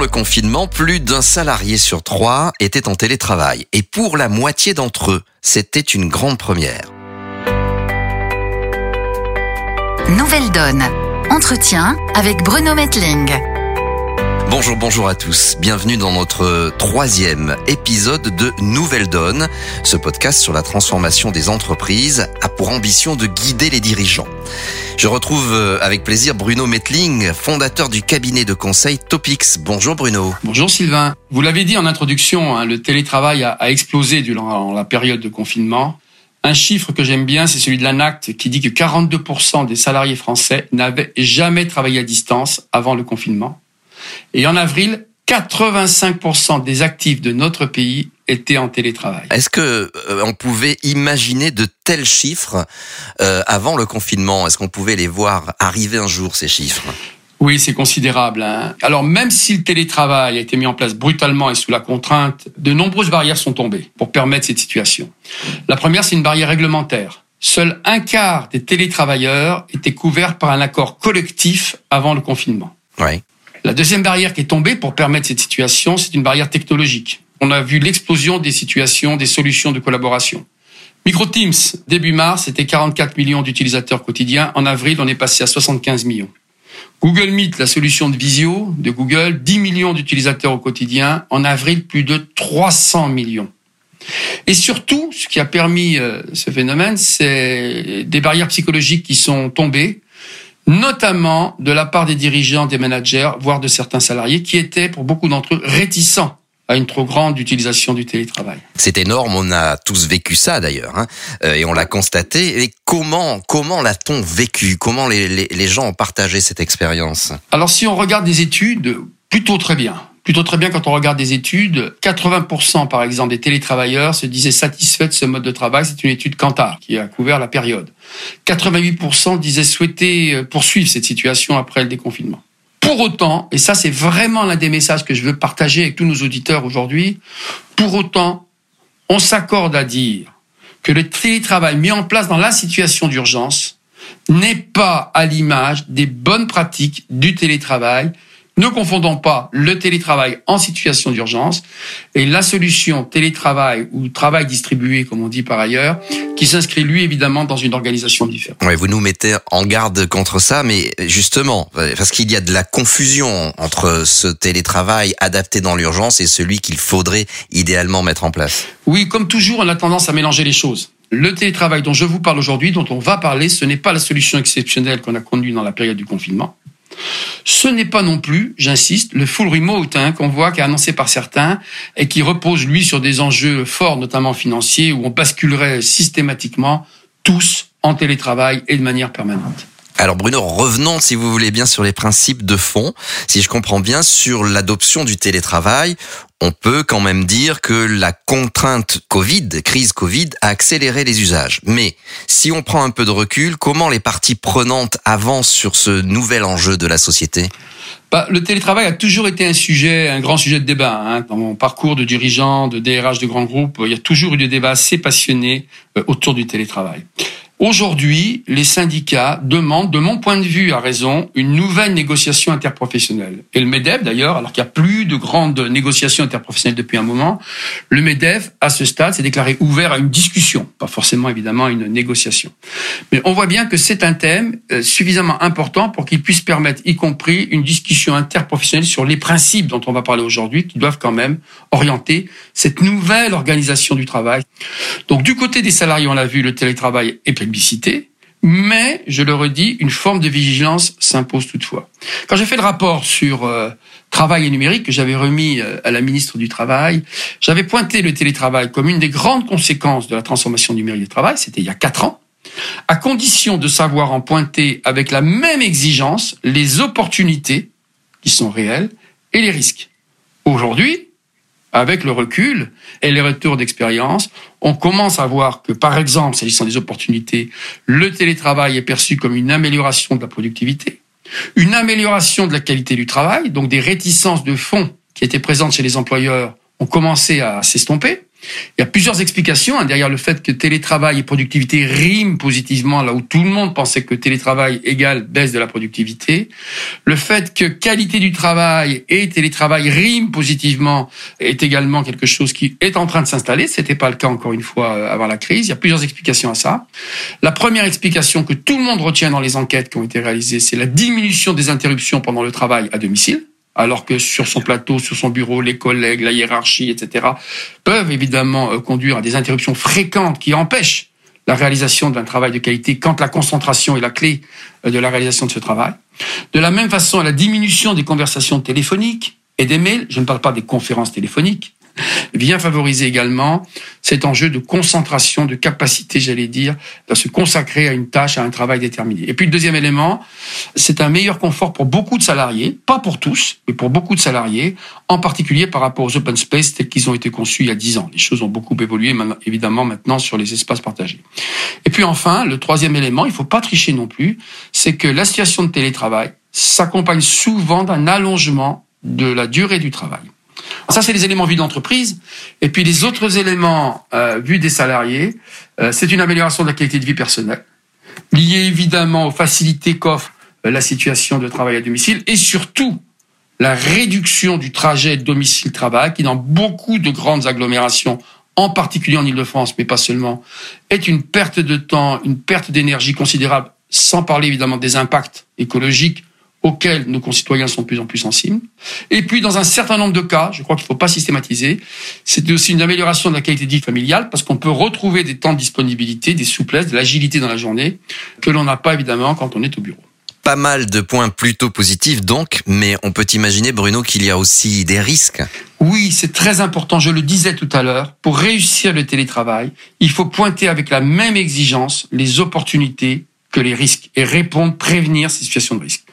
le confinement, plus d'un salarié sur trois était en télétravail. Et pour la moitié d'entre eux, c'était une grande première. Nouvelle Donne. Entretien avec Bruno Metling. Bonjour, bonjour à tous. Bienvenue dans notre troisième épisode de Nouvelle Donne. Ce podcast sur la transformation des entreprises a pour ambition de guider les dirigeants. Je retrouve euh, avec plaisir Bruno Metling, fondateur du cabinet de conseil Topix. Bonjour Bruno. Bonjour Sylvain. Vous l'avez dit en introduction, hein, le télétravail a, a explosé durant la période de confinement. Un chiffre que j'aime bien, c'est celui de l'ANACT qui dit que 42% des salariés français n'avaient jamais travaillé à distance avant le confinement. Et en avril, 85% des actifs de notre pays étaient en télétravail. Est-ce que euh, on pouvait imaginer de tels chiffres euh, avant le confinement? Est-ce qu'on pouvait les voir arriver un jour ces chiffres? Oui, c'est considérable. Hein. Alors même si le télétravail a été mis en place brutalement et sous la contrainte, de nombreuses barrières sont tombées pour permettre cette situation. La première, c'est une barrière réglementaire. Seul un quart des télétravailleurs étaient couverts par un accord collectif avant le confinement. Oui. La deuxième barrière qui est tombée pour permettre cette situation, c'est une barrière technologique. On a vu l'explosion des situations, des solutions de collaboration. MicroTeams, début mars, c'était 44 millions d'utilisateurs quotidiens. En avril, on est passé à 75 millions. Google Meet, la solution de visio de Google, 10 millions d'utilisateurs au quotidien. En avril, plus de 300 millions. Et surtout, ce qui a permis euh, ce phénomène, c'est des barrières psychologiques qui sont tombées, notamment de la part des dirigeants, des managers, voire de certains salariés, qui étaient, pour beaucoup d'entre eux, réticents à une trop grande utilisation du télétravail. C'est énorme, on a tous vécu ça d'ailleurs, hein, euh, et on l'a constaté. Et comment comment l'a-t-on vécu? Comment les, les, les gens ont partagé cette expérience? Alors si on regarde des études, plutôt très bien. Plutôt très bien quand on regarde des études. 80% par exemple des télétravailleurs se disaient satisfaits de ce mode de travail. C'est une étude Kantar qui a couvert la période. 88% disaient souhaiter euh, poursuivre cette situation après le déconfinement. Pour autant, et ça c'est vraiment l'un des messages que je veux partager avec tous nos auditeurs aujourd'hui, pour autant, on s'accorde à dire que le télétravail mis en place dans la situation d'urgence n'est pas à l'image des bonnes pratiques du télétravail ne confondons pas le télétravail en situation d'urgence et la solution télétravail ou travail distribué, comme on dit par ailleurs, qui s'inscrit lui évidemment dans une organisation différente. Ouais, vous nous mettez en garde contre ça, mais justement, parce qu'il y a de la confusion entre ce télétravail adapté dans l'urgence et celui qu'il faudrait idéalement mettre en place. Oui, comme toujours, on a tendance à mélanger les choses. Le télétravail dont je vous parle aujourd'hui, dont on va parler, ce n'est pas la solution exceptionnelle qu'on a connue dans la période du confinement. Ce n'est pas non plus, j'insiste, le full remote hein, qu'on voit qui est annoncé par certains et qui repose lui sur des enjeux forts, notamment financiers, où on basculerait systématiquement tous en télétravail et de manière permanente. Alors Bruno, revenons si vous voulez bien sur les principes de fond. Si je comprends bien sur l'adoption du télétravail, on peut quand même dire que la contrainte Covid, crise Covid, a accéléré les usages. Mais si on prend un peu de recul, comment les parties prenantes avancent sur ce nouvel enjeu de la société? Bah, le télétravail a toujours été un sujet, un grand sujet de débat. Hein. Dans mon parcours de dirigeant, de DRH de grands groupes, il y a toujours eu des débats assez passionnés euh, autour du télétravail. Aujourd'hui, les syndicats demandent, de mon point de vue, à raison, une nouvelle négociation interprofessionnelle. Et le MEDEF, d'ailleurs, alors qu'il n'y a plus de grandes négociations interprofessionnelles depuis un moment, le MEDEF, à ce stade, s'est déclaré ouvert à une discussion, pas forcément évidemment une négociation. Mais on voit bien que c'est un thème euh, suffisamment important pour qu'il puisse permettre, y compris, une discussion interprofessionnelle sur les principes dont on va parler aujourd'hui, qui doivent quand même orienter cette nouvelle organisation du travail. Donc, du côté des salariés, on l'a vu, le télétravail est mais, je le redis, une forme de vigilance s'impose toutefois. Quand j'ai fait le rapport sur euh, travail et numérique que j'avais remis euh, à la ministre du Travail, j'avais pointé le télétravail comme une des grandes conséquences de la transformation numérique du travail, c'était il y a quatre ans, à condition de savoir en pointer avec la même exigence les opportunités qui sont réelles et les risques. Aujourd'hui, avec le recul et les retours d'expérience, on commence à voir que, par exemple, s'agissant des opportunités, le télétravail est perçu comme une amélioration de la productivité, une amélioration de la qualité du travail, donc des réticences de fonds qui étaient présentes chez les employeurs ont commencé à s'estomper. Il y a plusieurs explications hein, derrière le fait que télétravail et productivité riment positivement là où tout le monde pensait que télétravail égale baisse de la productivité. Le fait que qualité du travail et télétravail riment positivement est également quelque chose qui est en train de s'installer. C'était pas le cas encore une fois euh, avant la crise. Il y a plusieurs explications à ça. La première explication que tout le monde retient dans les enquêtes qui ont été réalisées, c'est la diminution des interruptions pendant le travail à domicile alors que sur son plateau, sur son bureau, les collègues, la hiérarchie, etc., peuvent évidemment euh, conduire à des interruptions fréquentes qui empêchent la réalisation d'un travail de qualité quand la concentration est la clé euh, de la réalisation de ce travail. De la même façon, la diminution des conversations téléphoniques et des mails, je ne parle pas des conférences téléphoniques, vient favoriser également cet enjeu de concentration, de capacité, j'allais dire, à se consacrer à une tâche, à un travail déterminé. Et puis le deuxième élément, c'est un meilleur confort pour beaucoup de salariés, pas pour tous, mais pour beaucoup de salariés, en particulier par rapport aux open space tels qu'ils ont été conçus il y a dix ans. Les choses ont beaucoup évolué évidemment maintenant sur les espaces partagés. Et puis enfin, le troisième élément, il faut pas tricher non plus, c'est que la situation de télétravail s'accompagne souvent d'un allongement de la durée du travail. Ça, c'est les éléments vus d'entreprise. Et puis les autres éléments euh, vus des salariés, euh, c'est une amélioration de la qualité de vie personnelle, liée évidemment aux facilités qu'offre euh, la situation de travail à domicile, et surtout la réduction du trajet domicile-travail, qui dans beaucoup de grandes agglomérations, en particulier en Ile-de-France, mais pas seulement, est une perte de temps, une perte d'énergie considérable, sans parler évidemment des impacts écologiques auxquels nos concitoyens sont de plus en plus sensibles. Et puis, dans un certain nombre de cas, je crois qu'il ne faut pas systématiser, c'est aussi une amélioration de la qualité de vie familiale parce qu'on peut retrouver des temps de disponibilité, des souplesses, de l'agilité dans la journée que l'on n'a pas évidemment quand on est au bureau. Pas mal de points plutôt positifs donc, mais on peut imaginer, Bruno, qu'il y a aussi des risques. Oui, c'est très important, je le disais tout à l'heure, pour réussir le télétravail, il faut pointer avec la même exigence les opportunités que les risques et répondre, prévenir ces situations de risque.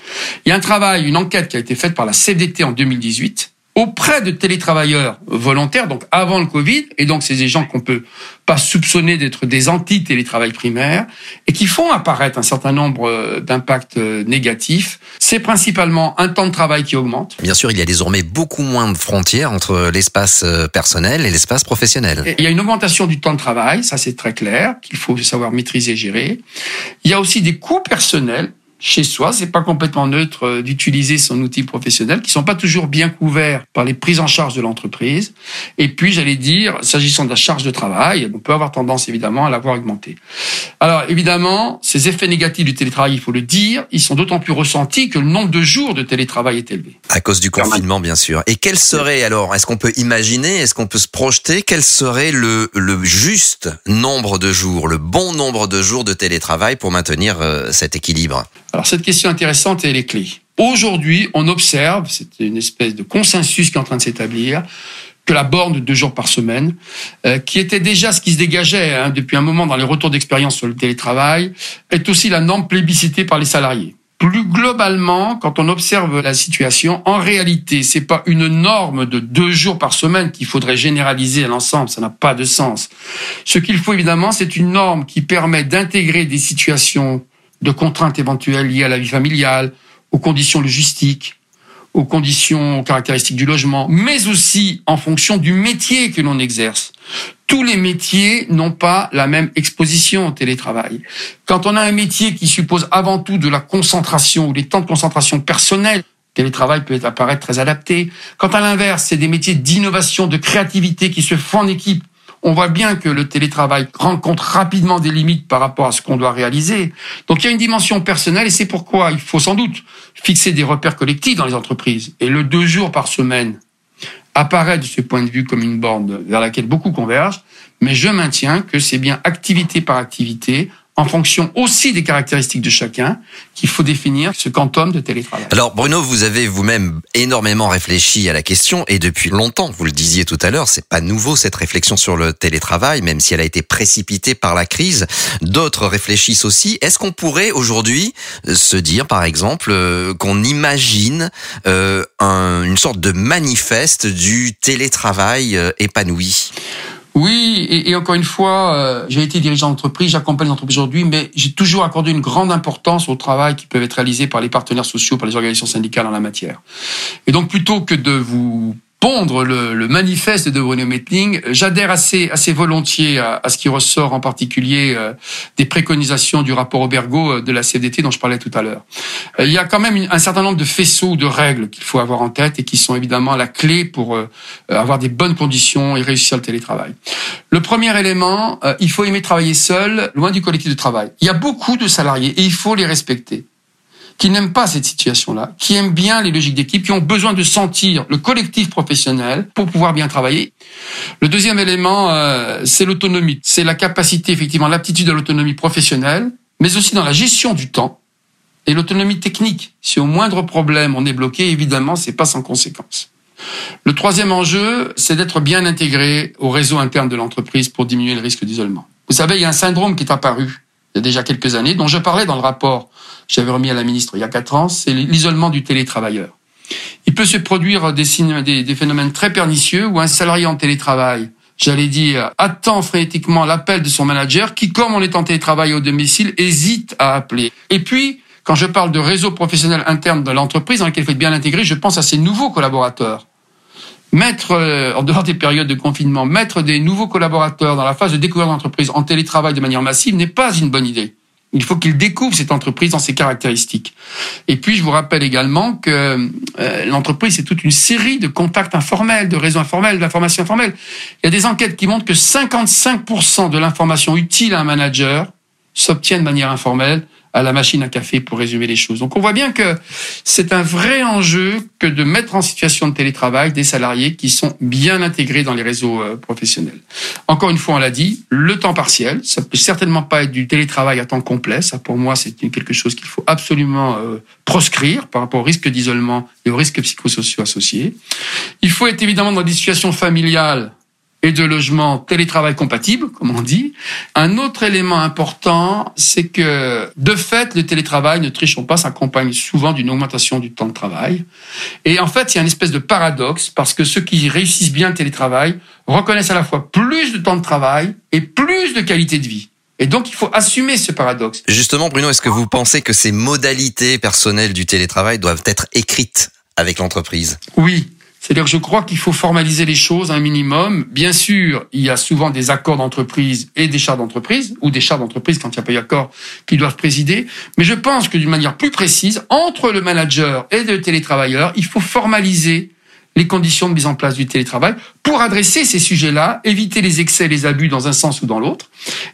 Il y a un travail, une enquête qui a été faite par la CDT en 2018 auprès de télétravailleurs volontaires, donc avant le Covid, et donc c'est des gens qu'on peut pas soupçonner d'être des anti-télétravail primaires, et qui font apparaître un certain nombre euh, d'impacts euh, négatifs. C'est principalement un temps de travail qui augmente. Bien sûr, il y a désormais beaucoup moins de frontières entre l'espace euh, personnel et l'espace professionnel. il y a une augmentation du temps de travail, ça c'est très clair, qu'il faut savoir maîtriser et gérer. Il y a aussi des coûts personnels chez soi, c'est pas complètement neutre euh, d'utiliser son outil professionnel, qui sont pas toujours bien couverts par les prises en charge de l'entreprise. Et puis, j'allais dire, s'agissant de la charge de travail, on peut avoir tendance évidemment à l'avoir augmentée. Alors, évidemment, ces effets négatifs du télétravail, il faut le dire, ils sont d'autant plus ressentis que le nombre de jours de télétravail est élevé. À cause du confinement, bien sûr. Et quel serait alors, est-ce qu'on peut imaginer, est-ce qu'on peut se projeter, quel serait le, le juste nombre de jours, le bon nombre de jours de télétravail pour maintenir euh, cet équilibre? Alors cette question intéressante, elle est clé. Aujourd'hui, on observe, c'est une espèce de consensus qui est en train de s'établir, que la borne de deux jours par semaine, euh, qui était déjà ce qui se dégageait hein, depuis un moment dans les retours d'expérience sur le télétravail, est aussi la norme plébiscitée par les salariés. Plus globalement, quand on observe la situation, en réalité, c'est pas une norme de deux jours par semaine qu'il faudrait généraliser à l'ensemble. Ça n'a pas de sens. Ce qu'il faut évidemment, c'est une norme qui permet d'intégrer des situations de contraintes éventuelles liées à la vie familiale, aux conditions logistiques, aux conditions caractéristiques du logement, mais aussi en fonction du métier que l'on exerce. Tous les métiers n'ont pas la même exposition au télétravail. Quand on a un métier qui suppose avant tout de la concentration ou des temps de concentration personnels, le télétravail peut apparaître très adapté. Quand à l'inverse, c'est des métiers d'innovation, de créativité qui se font en équipe, on voit bien que le télétravail rencontre rapidement des limites par rapport à ce qu'on doit réaliser. Donc il y a une dimension personnelle et c'est pourquoi il faut sans doute fixer des repères collectifs dans les entreprises. Et le deux jours par semaine apparaît de ce point de vue comme une borne vers laquelle beaucoup convergent, mais je maintiens que c'est bien activité par activité, en fonction aussi des caractéristiques de chacun, qu'il faut définir ce quantum de télétravail. Alors Bruno, vous avez vous-même énormément réfléchi à la question et depuis longtemps, vous le disiez tout à l'heure, c'est pas nouveau cette réflexion sur le télétravail, même si elle a été précipitée par la crise. D'autres réfléchissent aussi. Est-ce qu'on pourrait aujourd'hui euh, se dire, par exemple, euh, qu'on imagine euh, une sorte de manifeste du télétravail épanoui? Oui, et, encore une fois, euh, j'ai été dirigeant d'entreprise, j'accompagne l'entreprise aujourd'hui, mais j'ai toujours accordé une grande importance au travail qui peut être réalisé par les partenaires sociaux, par les organisations syndicales en la matière. Et donc, plutôt que de vous pondre le, le, manifeste de Bruno Metling, j'adhère assez, assez volontiers à, à, ce qui ressort en particulier euh, des préconisations du rapport Aubergo euh, de la CFDT dont je parlais tout à l'heure. Euh, il y a quand même un certain nombre de faisceaux de règles qu'il faut avoir en tête et qui sont évidemment la clé pour avoir des bonnes conditions et réussir le télétravail. Le premier élément, il faut aimer travailler seul, loin du collectif de travail. Il y a beaucoup de salariés et il faut les respecter qui n'aiment pas cette situation-là, qui aiment bien les logiques d'équipe, qui ont besoin de sentir le collectif professionnel pour pouvoir bien travailler. Le deuxième élément, euh, c'est l'autonomie. C'est la capacité, effectivement, l'aptitude à l'autonomie professionnelle, mais aussi dans la gestion du temps et l'autonomie technique. Si au moindre problème on est bloqué, évidemment, c'est pas sans conséquence. Le troisième enjeu, c'est d'être bien intégré au réseau interne de l'entreprise pour diminuer le risque d'isolement. Vous savez, il y a un syndrome qui est apparu il y a déjà quelques années, dont je parlais dans le rapport que j'avais remis à la ministre il y a quatre ans, c'est l'isolement du télétravailleur. Il peut se produire des, phénomènes très pernicieux où un salarié en télétravail j'allais dire, attend frénétiquement l'appel de son manager qui, comme on est en télétravail au domicile, hésite à appeler. Et puis, quand je parle de réseau professionnel interne de l'entreprise dans lequel il faut être bien intégré, je pense à ces nouveaux collaborateurs mettre, euh, en dehors des périodes de confinement, mettre des nouveaux collaborateurs dans la phase de découverte d'entreprise en télétravail de manière massive n'est pas une bonne idée. Il faut qu'ils découvrent cette entreprise dans ses caractéristiques. Et puis, je vous rappelle également que euh, l'entreprise, c'est toute une série de contacts informels, de réseaux informels, d'informations informelles. Il y a des enquêtes qui montrent que 55% de l'information utile à un manager s'obtient de manière informelle à la machine à café pour résumer les choses. Donc on voit bien que c'est un vrai enjeu que de mettre en situation de télétravail des salariés qui sont bien intégrés dans les réseaux euh, professionnels. Encore une fois, on l'a dit, le temps partiel, ça peut certainement pas être du télétravail à temps complet. Ça, pour moi, c'est quelque chose qu'il faut absolument euh, proscrire par rapport au risque d'isolement et aux risques psychosociaux associés. Il faut être évidemment dans des situations familiales et de logements télétravail compatibles, comme on dit. Un autre élément important, c'est que de fait, le télétravail, ne trichons pas, s'accompagne souvent d'une augmentation du temps de travail. Et en fait, il y a une espèce de paradoxe, parce que ceux qui réussissent bien le télétravail reconnaissent à la fois plus de temps de travail et plus de qualité de vie. Et donc, il faut assumer ce paradoxe. Justement, Bruno, est-ce que vous pensez que ces modalités personnelles du télétravail doivent être écrites avec l'entreprise? Oui, c'est-à-dire que je crois qu'il faut formaliser les choses un minimum. Bien sûr, il y a souvent des accords d'entreprise et des chartes d'entreprise, ou des chartes d'entreprise quand il n'y a pas d'accord qui doivent présider. Mais je pense que d'une manière plus précise, entre le manager et le télétravailleur, il faut formaliser les conditions de mise en place du télétravail pour adresser ces sujets-là, éviter les excès et les abus dans un sens ou dans l'autre,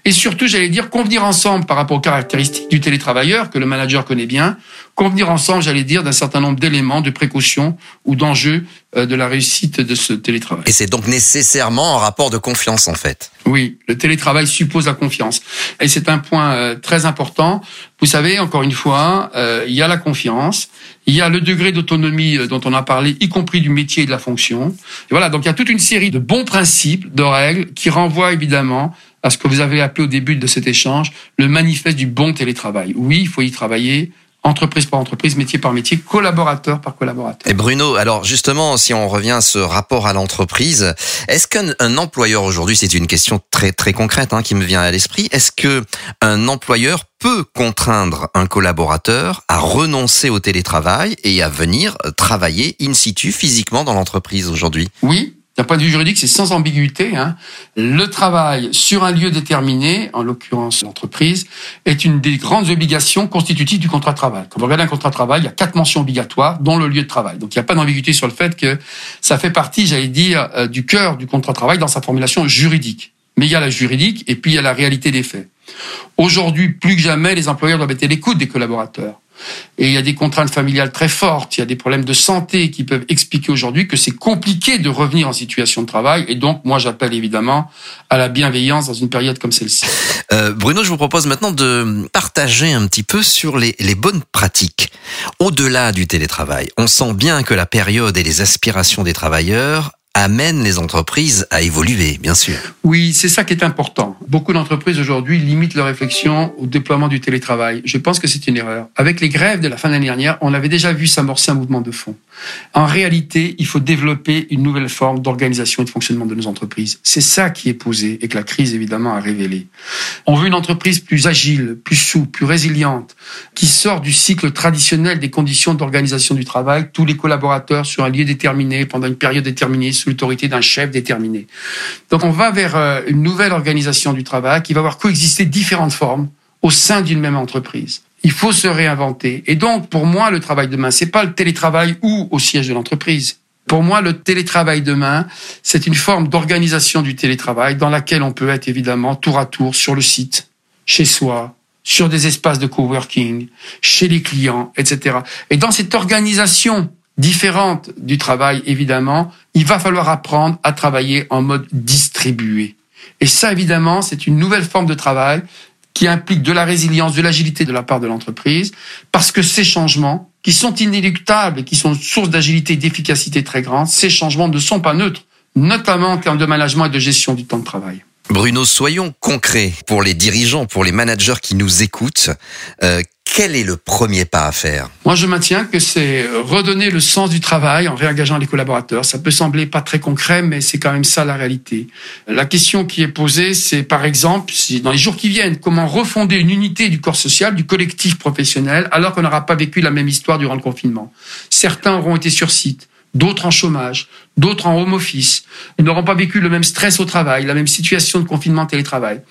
et surtout, j'allais dire, convenir ensemble par rapport aux caractéristiques du télétravailleur que le manager connaît bien, convenir ensemble, j'allais dire, d'un certain nombre d'éléments, de précautions ou d'enjeux euh, de la réussite de ce télétravail. Et c'est donc nécessairement un rapport de confiance en fait. Oui, le télétravail suppose la confiance. Et c'est un point euh, très important. Vous savez, encore une fois, euh, il y a la confiance, il y a le degré d'autonomie dont on a parlé, y compris du métier et de la fonction. Et voilà, donc il y a toute une série de bons principes, de règles qui renvoient évidemment à ce que vous avez appelé au début de cet échange le manifeste du bon télétravail. Oui, il faut y travailler entreprise par entreprise, métier par métier, collaborateur par collaborateur. Et Bruno, alors justement, si on revient à ce rapport à l'entreprise, est-ce qu'un employeur aujourd'hui, c'est une question très très concrète hein, qui me vient à l'esprit, est-ce que un employeur peut contraindre un collaborateur à renoncer au télétravail et à venir travailler in situ physiquement dans l'entreprise aujourd'hui? Oui, d'un point de vue juridique, c'est sans ambiguïté. Hein. Le travail sur un lieu déterminé, en l'occurrence l'entreprise, est une des grandes obligations constitutives du contrat de travail. Quand vous regardez un contrat de travail, il y a quatre mentions obligatoires, dont le lieu de travail. Donc il n'y a pas d'ambiguïté sur le fait que ça fait partie, j'allais dire, euh, du cœur du contrat de travail dans sa formulation juridique. Mais il y a la juridique et puis il y a la réalité des faits. Aujourd'hui, plus que jamais, les employeurs doivent être à l'écoute des collaborateurs. Et il y a des contraintes familiales très fortes, il y a des problèmes de santé qui peuvent expliquer aujourd'hui que c'est compliqué de revenir en situation de travail. Et donc, moi, j'appelle évidemment à la bienveillance dans une période comme celle-ci. Euh, Bruno, je vous propose maintenant de partager un petit peu sur les, les bonnes pratiques. Au-delà du télétravail, on sent bien que la période et les aspirations des travailleurs amène les entreprises à évoluer, bien sûr. Oui, c'est ça qui est important. Beaucoup d'entreprises aujourd'hui limitent leur réflexion au déploiement du télétravail. Je pense que c'est une erreur. Avec les grèves de la fin de l'année dernière, on avait déjà vu s'amorcer un mouvement de fond. En réalité, il faut développer une nouvelle forme d'organisation et de fonctionnement de nos entreprises. C'est ça qui est posé et que la crise, évidemment, a révélé. On veut une entreprise plus agile, plus souple, plus résiliente, qui sort du cycle traditionnel des conditions d'organisation du travail, tous les collaborateurs sur un lieu déterminé, pendant une période déterminée, sous l'autorité d'un chef déterminé. Donc on va vers euh, une nouvelle organisation du travail qui va avoir coexister différentes formes au sein d'une même entreprise. Il faut se réinventer. Et donc, pour moi, le travail demain, c'est pas le télétravail ou au siège de l'entreprise. Pour moi, le télétravail demain, c'est une forme d'organisation du télétravail dans laquelle on peut être évidemment tour à tour sur le site, chez soi, sur des espaces de coworking, chez les clients, etc. Et dans cette organisation différente du travail, évidemment, il va falloir apprendre à travailler en mode distribué. Et ça, évidemment, c'est une nouvelle forme de travail qui implique de la résilience, de l'agilité de la part de l'entreprise, parce que ces changements, qui sont inéluctables et qui sont source d'agilité et d'efficacité très grande, ces changements ne sont pas neutres, notamment en termes de management et de gestion du temps de travail. Bruno, soyons concrets pour les dirigeants, pour les managers qui nous écoutent. Euh, quel est le premier pas à faire? Moi, je maintiens que c'est redonner le sens du travail en réengageant les collaborateurs. Ça peut sembler pas très concret, mais c'est quand même ça la réalité. La question qui est posée, c'est par exemple, dans les jours qui viennent, comment refonder une unité du corps social, du collectif professionnel, alors qu'on n'aura pas vécu la même histoire durant le confinement? Certains auront été sur site, d'autres en chômage, d'autres en home office. Ils n'auront pas vécu le même stress au travail, la même situation de confinement télétravail.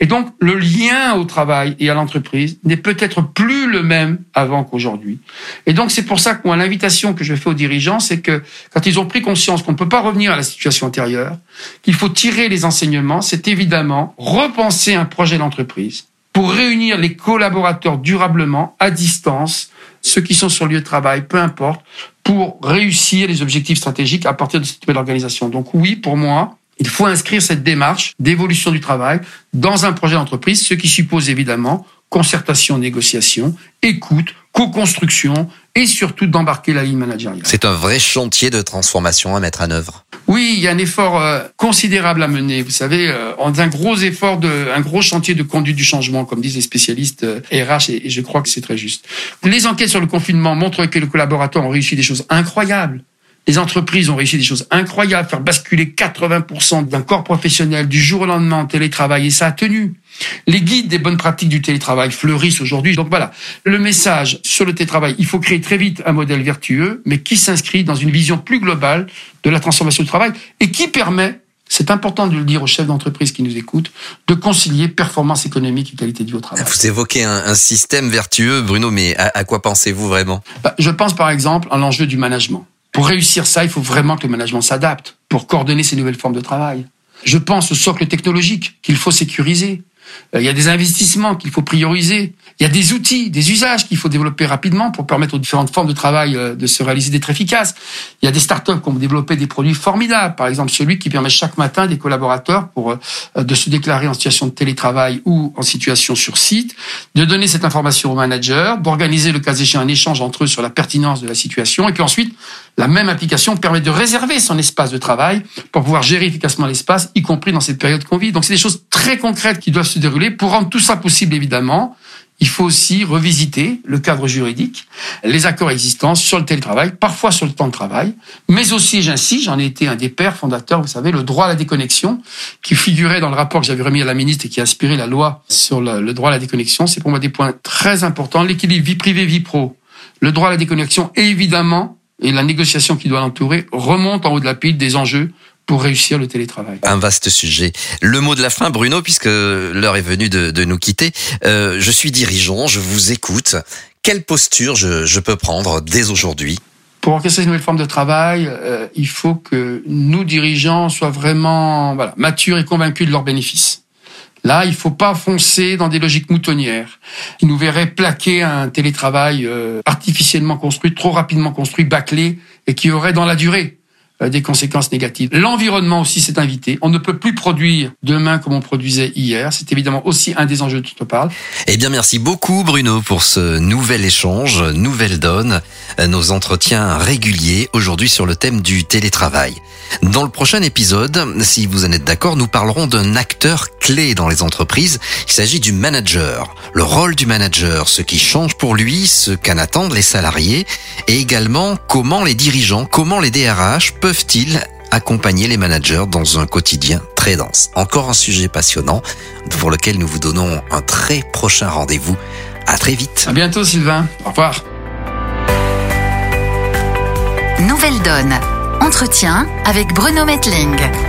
Et donc, le lien au travail et à l'entreprise n'est peut-être plus le même avant qu'aujourd'hui. Et donc, c'est pour ça que moi, l'invitation que je fais aux dirigeants, c'est que quand ils ont pris conscience qu'on ne peut pas revenir à la situation antérieure, qu'il faut tirer les enseignements, c'est évidemment repenser un projet d'entreprise pour réunir les collaborateurs durablement à distance, ceux qui sont sur le lieu de travail, peu importe, pour réussir les objectifs stratégiques à partir de cette nouvelle organisation. Donc oui, pour moi, il faut inscrire cette démarche d'évolution du travail dans un projet d'entreprise, ce qui suppose évidemment concertation, négociation, écoute, co-construction et surtout d'embarquer la ligne managériale. C'est un vrai chantier de transformation à mettre en œuvre. Oui, il y a un effort euh, considérable à mener. Vous savez, euh, un gros effort de, un gros chantier de conduite du changement, comme disent les spécialistes euh, RH, et, et je crois que c'est très juste. Les enquêtes sur le confinement montrent que les collaborateurs ont réussi des choses incroyables. Les entreprises ont réussi des choses incroyables, faire basculer 80% d'un corps professionnel du jour au lendemain en télétravail, et ça a tenu. Les guides des bonnes pratiques du télétravail fleurissent aujourd'hui. Donc voilà, le message sur le télétravail, il faut créer très vite un modèle vertueux, mais qui s'inscrit dans une vision plus globale de la transformation du travail et qui permet c'est important de le dire aux chefs d'entreprise qui nous écoutent, de concilier performance économique et qualité de vie au travail. Vous évoquez un, un système vertueux, Bruno, mais à, à quoi pensez-vous vraiment? Bah, Je pense par exemple à l'enjeu du management. Pour réussir ça, il faut vraiment que le management s'adapte pour coordonner ces nouvelles formes de travail. Je pense au socle technologique qu'il faut sécuriser. Euh, il y a des investissements qu'il faut prioriser. Il y a des outils, des usages qu'il faut développer rapidement pour permettre aux différentes formes de travail euh, de se réaliser d'être efficaces. Il y a des startups qui ont développé des produits formidables. Par exemple, celui qui permet chaque matin des collaborateurs pour euh, de se déclarer en situation de télétravail ou en situation sur site, de donner cette information au manager, d'organiser le cas échéant un échange entre eux sur la pertinence de la situation, et puis ensuite, la même application permet de réserver son espace de travail pour pouvoir gérer efficacement l'espace, y compris dans cette période qu'on vit. Donc, c'est des choses très concrètes qui doivent se Pour rendre tout ça possible, évidemment, il faut aussi revisiter le cadre juridique, les accords existants sur le télétravail, parfois sur le temps de travail, mais aussi, j'insiste, j'en ai été un des pères fondateurs, vous savez, le droit à la déconnexion, qui figurait dans le rapport que j'avais remis à la ministre et qui a inspiré la loi sur le, droit à la déconnexion. C'est pour moi des points très importants. L'équilibre vie privée, vie pro, le droit à la déconnexion, évidemment, et la négociation qui doit l'entourer, remonte en haut de la pile des enjeux pour réussir le télétravail. Un vaste sujet. Le mot de la fin, Bruno, puisque l'heure est venue de, de nous quitter. Euh, je suis dirigeant, je vous écoute. Quelle posture je, je peux prendre dès aujourd'hui? Pour orchestrer une nouvelle forme de travail, euh, il faut que nous dirigeants soient vraiment voilà, matures et convaincus de leurs bénéfices. Là, il faut pas foncer dans des logiques moutonnières qui nous verraient plaquer un télétravail euh, artificiellement construit, trop rapidement construit, bâclé, et qui aurait dans la durée des conséquences négatives. L'environnement aussi s'est invité. On ne peut plus produire demain comme on produisait hier. C'est évidemment aussi un des enjeux dont on parle. Eh bien, merci beaucoup Bruno pour ce nouvel échange, nouvelle donne, euh, nos entretiens réguliers aujourd'hui sur le thème du télétravail. Dans le prochain épisode, si vous en êtes d'accord, nous parlerons d'un acteur clé dans les entreprises. Il s'agit du manager. Le rôle du manager, ce qui change pour lui, ce qu'en attendent les salariés, et également comment les dirigeants, comment les DRH peuvent peuvent-ils accompagner les managers dans un quotidien très dense. Encore un sujet passionnant pour lequel nous vous donnons un très prochain rendez-vous. À très vite. À bientôt Sylvain. Au revoir. Nouvelle Donne. Entretien avec Bruno Metling.